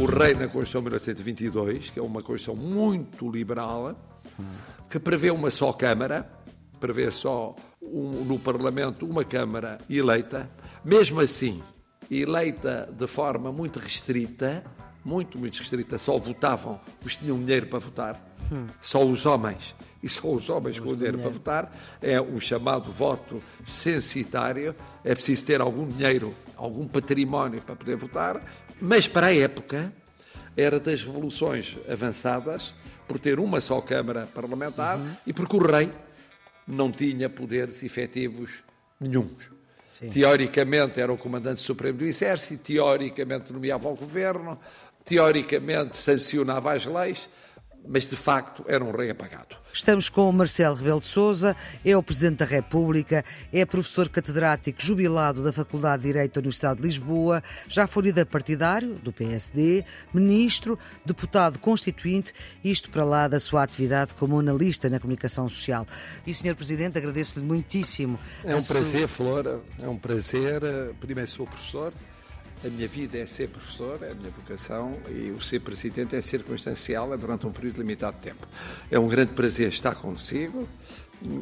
O rei na Constituição de 1922, que é uma Constituição muito liberal, que prevê uma só Câmara, prevê só um, no Parlamento uma Câmara eleita, mesmo assim, eleita de forma muito restrita, muito, muito restrita, só votavam os que tinham dinheiro para votar, só os homens, e só os homens com dinheiro para votar, é o chamado voto censitário, é preciso ter algum dinheiro, algum património para poder votar, mas para a época era das revoluções avançadas por ter uma só Câmara Parlamentar e porque o rei não tinha poderes efetivos nenhums. Teoricamente era o comandante supremo do Exército, teoricamente nomeava o governo, teoricamente sancionava as leis, mas de facto era um rei apagado. Estamos com o Marcelo Rebelo de Sousa, é o Presidente da República, é professor catedrático jubilado da Faculdade de Direito da Universidade de Lisboa, já foi líder partidário do PSD, ministro, deputado constituinte, isto para lá da sua atividade como analista na comunicação social. E, Sr. Presidente, agradeço-lhe muitíssimo. É um prazer, Flora, é um prazer. Primeiro sou professor, a minha vida é ser professor, é a minha vocação, e o ser presidente é circunstancial, é durante um período limitado de tempo. É um grande prazer estar consigo.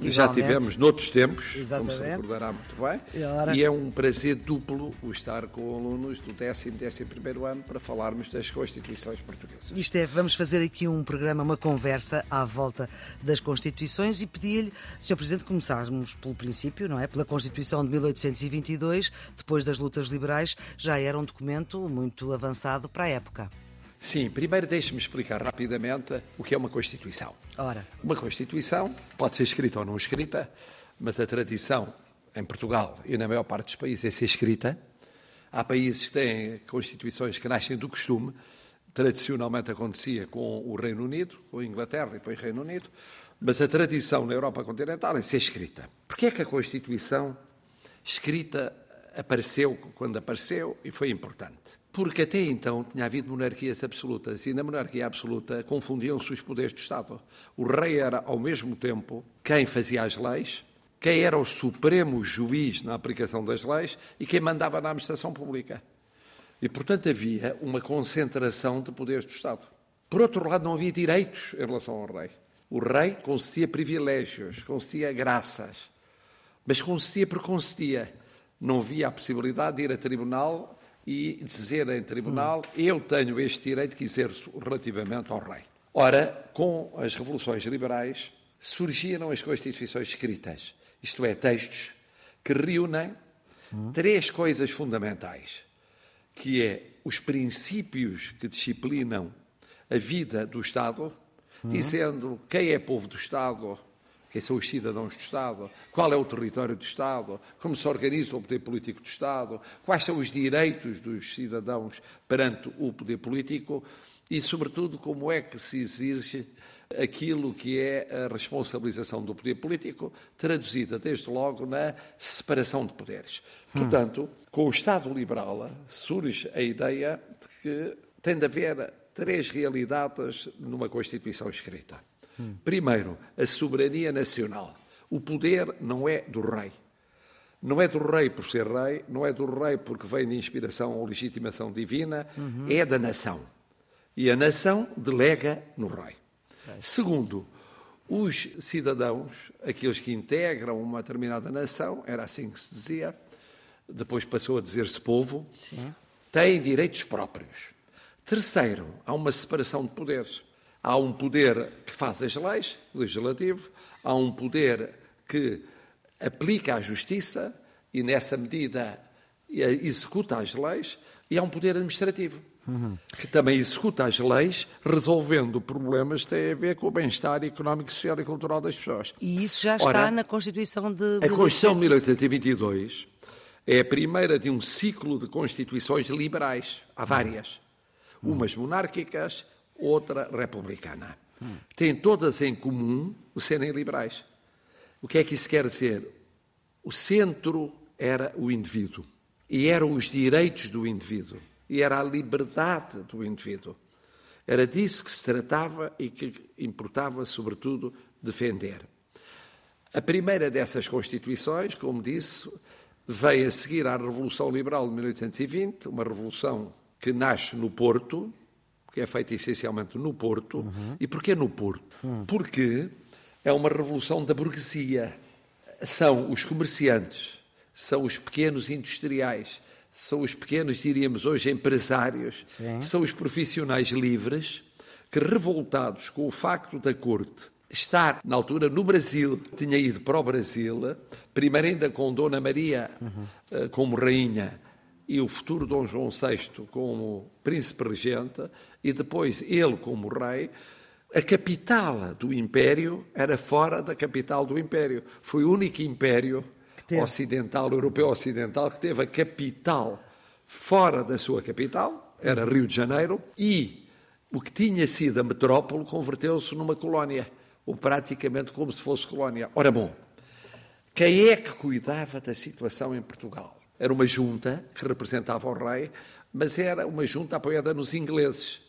Já tivemos noutros tempos, Exatamente. como se recordará muito bem, E ora- e é um prazer duplo o estar com alunos do décimo, décimo primeiro ano para falarmos das Constituições portuguesas. Isto é, vamos fazer aqui um programa, uma conversa à volta das Constituições e pedi-lhe, Sr. Presidente, começássemos pelo princípio, não é? Pela Constituição de 1822, depois das lutas liberais, já era um documento muito avançado para a época. Sim, primeiro deixe-me explicar rapidamente o que é uma Constituição. Ora, Uma Constituição pode ser escrita ou não escrita, mas a tradição em Portugal e na maior parte dos países é ser escrita. Há países que têm Constituições que nascem do costume, tradicionalmente acontecia com o Reino Unido, com a Inglaterra e depois Reino Unido, mas a tradição na Europa continental é ser escrita. Porquê é que a Constituição escrita apareceu quando apareceu e foi importante? Porque até então tinha havido monarquias absolutas e na monarquia absoluta confundiam-se os poderes do Estado. O rei era, ao mesmo tempo, quem fazia as leis, quem era o supremo juiz na aplicação das leis e quem mandava na administração pública. E, portanto, havia uma concentração de poderes do Estado. Por outro lado, não havia direitos em relação ao rei. O rei concedia privilégios, concedia graças, mas concedia por concedia. Não havia a possibilidade de ir a tribunal e dizer em tribunal eu tenho este direito que exerço relativamente ao rei. Ora, com as revoluções liberais, surgiram as constituições escritas, isto é, textos que reúnem três coisas fundamentais, que é os princípios que disciplinam a vida do Estado, dizendo quem é povo do Estado, quem são os cidadãos do Estado, qual é o território do Estado, como se organiza o poder político do Estado, quais são os direitos dos cidadãos perante o poder político? E, sobretudo, como é que se exige aquilo que é a responsabilização do poder político, traduzida desde logo na separação de poderes. Portanto, com o Estado liberal surge a ideia de que tem de haver três realidades numa Constituição escrita. Primeiro, a soberania nacional. O poder não é do rei. Não é do rei por ser rei, não é do rei porque vem de inspiração ou legitimação divina, é da nação. E a nação delega no rei. Segundo, os cidadãos, aqueles que integram uma determinada nação, era assim que se dizia, depois passou a dizer-se povo, têm direitos próprios. Terceiro, há uma separação de poderes. Há um poder que faz as leis, legislativo, há um poder que aplica a justiça e, nessa medida, executa as leis, e há um poder administrativo, que também executa as leis, resolvendo problemas que têm a ver com o bem-estar económico, social e cultural das pessoas. e isso já está Ora, na Constituição de. A Constituição de 1822 é a primeira de um ciclo de constituições liberais. Há várias. Umas monárquicas, outra republicana. Têm todas em comum o serem liberais. O que é que isso quer dizer? O centro era o indivíduo. E eram os direitos do indivíduo. E era a liberdade do indivíduo. Era disso que se tratava e que importava, sobretudo, defender. A primeira dessas constituições, como disse, veio a seguir à Revolução Liberal de 1820, uma revolução que nasce no Porto, que é feita essencialmente no Porto. Uhum. E porquê no Porto? Uhum. Porque é uma revolução da burguesia. São os comerciantes, são os pequenos industriais, são os pequenos, diríamos hoje, empresários, Sim. são os profissionais livres que, revoltados com o facto da corte estar, na altura, no Brasil, tinha ido para o Brasil, primeiro ainda com Dona Maria uhum. como rainha e o futuro Dom João VI como príncipe regente, e depois ele como rei, a capital do império era fora da capital do império. Foi o único império ocidental, europeu ocidental, que teve a capital fora da sua capital, era Rio de Janeiro, e o que tinha sido a metrópole converteu-se numa colónia, ou praticamente como se fosse colónia. Ora bom, quem é que cuidava da situação em Portugal? Era uma junta que representava o rei, mas era uma junta apoiada nos ingleses.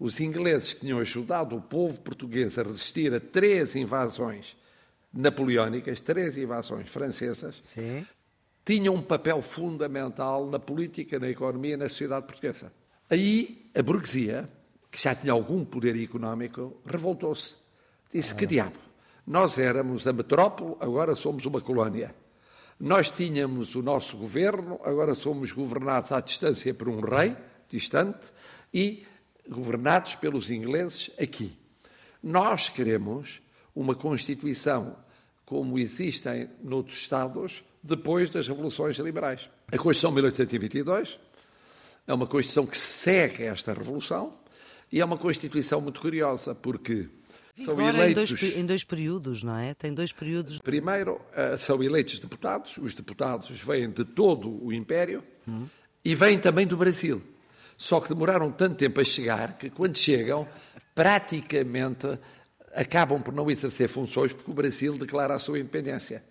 Os ingleses que tinham ajudado o povo português a resistir a três invasões napoleónicas, três invasões francesas, Sim. tinham um papel fundamental na política, na economia e na sociedade portuguesa. Aí a burguesia, que já tinha algum poder económico, revoltou-se. Disse: ah. Que diabo? Nós éramos a metrópole, agora somos uma colónia. Nós tínhamos o nosso governo, agora somos governados à distância por um rei, distante, e governados pelos ingleses aqui. Nós queremos uma Constituição como existem noutros Estados depois das revoluções liberais. A Constituição de 1822 é uma Constituição que segue esta revolução e é uma Constituição muito curiosa, porque são eleitos... Em dois, em dois, períodos, não é? Tem dois períodos. Primeiro, uh, são eleitos deputados, os deputados vêm de todo o Império hum. e vêm também do Brasil. Só que demoraram tanto tempo a chegar que, quando chegam, praticamente acabam por não exercer funções porque o Brasil declara a sua independência.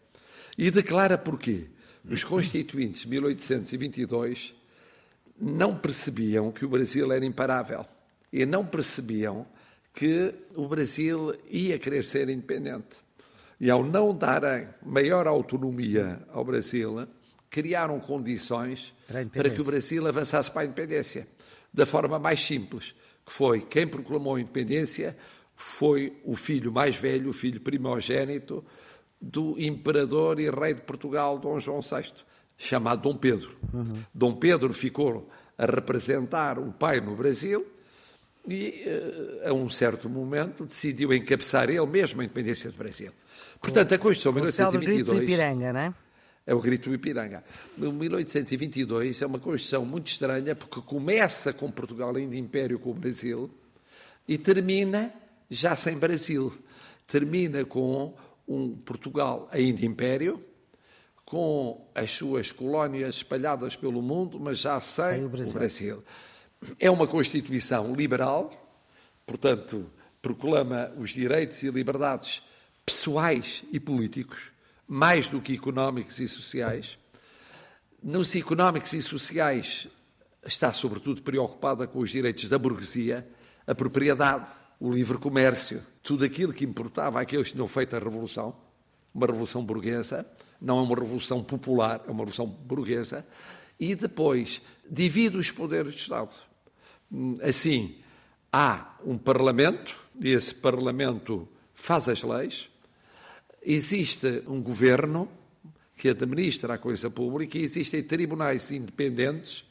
E declara porquê? Os constituintes de 1822 não percebiam que o Brasil era imparável e não percebiam que o Brasil ia querer ser independente. E ao não darem maior autonomia ao Brasil, criaram condições para, para que o Brasil avançasse para a independência, da forma mais simples, que foi quem proclamou a independência foi o filho mais velho, o filho primogênito do imperador e rei de Portugal, Dom João VI, chamado Dom Pedro. Uhum. Dom Pedro ficou a representar o pai no Brasil e, uh, a um certo momento, decidiu encabeçar ele mesmo a independência do Brasil. Portanto, a Constituição de 1822... O grito do Ipiranga, não é? É o grito do Ipiranga. 1822 é uma Constituição muito estranha porque começa com Portugal ainda império com o Brasil e termina já sem Brasil. Termina com um Portugal ainda império, com as suas colónias espalhadas pelo mundo, mas já sem, sem o, Brasil. o Brasil. É uma Constituição liberal, portanto, proclama os direitos e liberdades pessoais e políticos, mais do que económicos e sociais. Nos económicos e sociais está, sobretudo, preocupada com os direitos da burguesia, a propriedade, o livre comércio, tudo aquilo que importava àqueles que tinham feito a revolução, uma revolução burguesa, não é uma revolução popular, é uma revolução burguesa, e depois divide os poderes do Estado. Assim, há um Parlamento, e esse Parlamento faz as leis, existe um governo que administra a coisa pública e existem tribunais independentes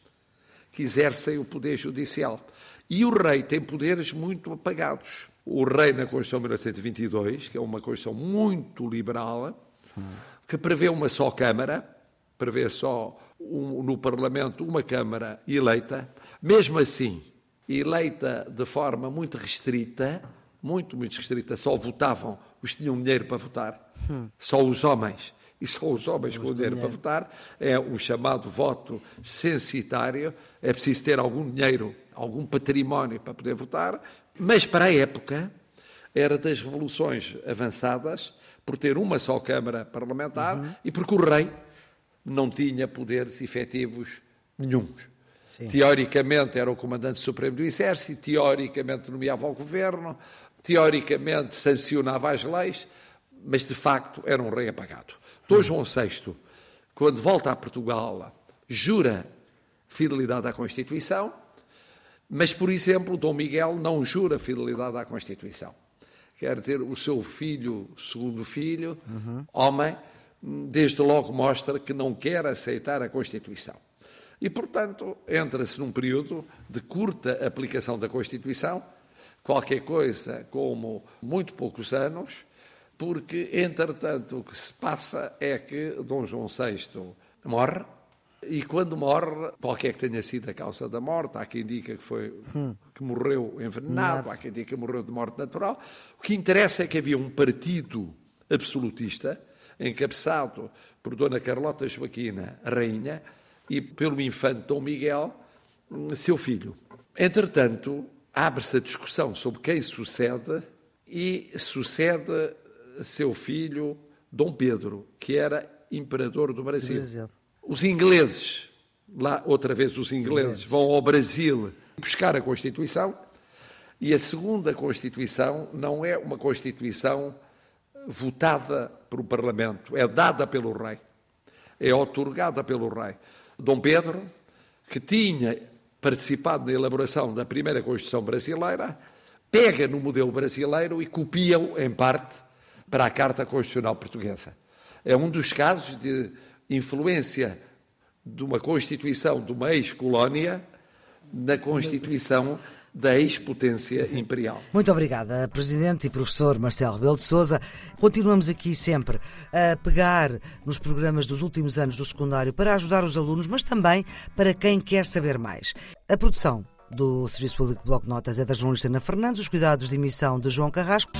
que exercem o poder judicial. E o rei tem poderes muito apagados. O rei, na Constituição de 1922, que é uma Constituição muito liberal, que prevê uma só Câmara, prevê só um, no Parlamento uma Câmara eleita, mesmo assim, eleita de forma muito restrita, muito, muito restrita, só votavam os que tinham dinheiro para votar, só os homens. E só os homens com dinheiro para votar, é o chamado voto censitário, é preciso ter algum dinheiro algum património para poder votar, mas para a época era das revoluções avançadas por ter uma só Câmara Parlamentar uhum. e porque o rei não tinha poderes efetivos nenhums. Sim. Teoricamente era o comandante supremo do Exército, teoricamente nomeava o governo, teoricamente sancionava as leis, mas de facto era um rei apagado. Dom João VI, quando volta a Portugal, jura fidelidade à Constituição, mas, por exemplo, Dom Miguel não jura fidelidade à Constituição. Quer dizer, o seu filho, segundo filho, uhum. homem, desde logo mostra que não quer aceitar a Constituição. E, portanto, entra-se num período de curta aplicação da Constituição, qualquer coisa como muito poucos anos, porque, entretanto, o que se passa é que Dom João VI morre, e quando morre, qualquer que tenha sido a causa da morte, há quem diga que foi hum. que morreu envenenado, há quem diga que morreu de morte natural. O que interessa é que havia um partido absolutista, encabeçado por Dona Carlota Joaquina, rainha, e pelo infante Dom Miguel, seu filho. Entretanto, abre-se a discussão sobre quem sucede e sucede seu filho Dom Pedro, que era imperador do Brasil. Brasil. Os ingleses, lá outra vez os ingleses, vão ao Brasil buscar a Constituição e a segunda Constituição não é uma Constituição votada pelo Parlamento, é dada pelo rei, é otorgada pelo rei. Dom Pedro, que tinha participado na elaboração da primeira Constituição brasileira, pega no modelo brasileiro e copia-o, em parte, para a Carta Constitucional Portuguesa. É um dos casos de influência de uma Constituição de uma ex-colónia na Constituição da ex-potência imperial. Muito obrigada, Presidente e Professor Marcelo Rebelo de Sousa. Continuamos aqui sempre a pegar nos programas dos últimos anos do secundário para ajudar os alunos, mas também para quem quer saber mais. A produção do Serviço Público Bloco Notas é da jornalista Ana Fernandes, os cuidados de emissão de João Carrasco.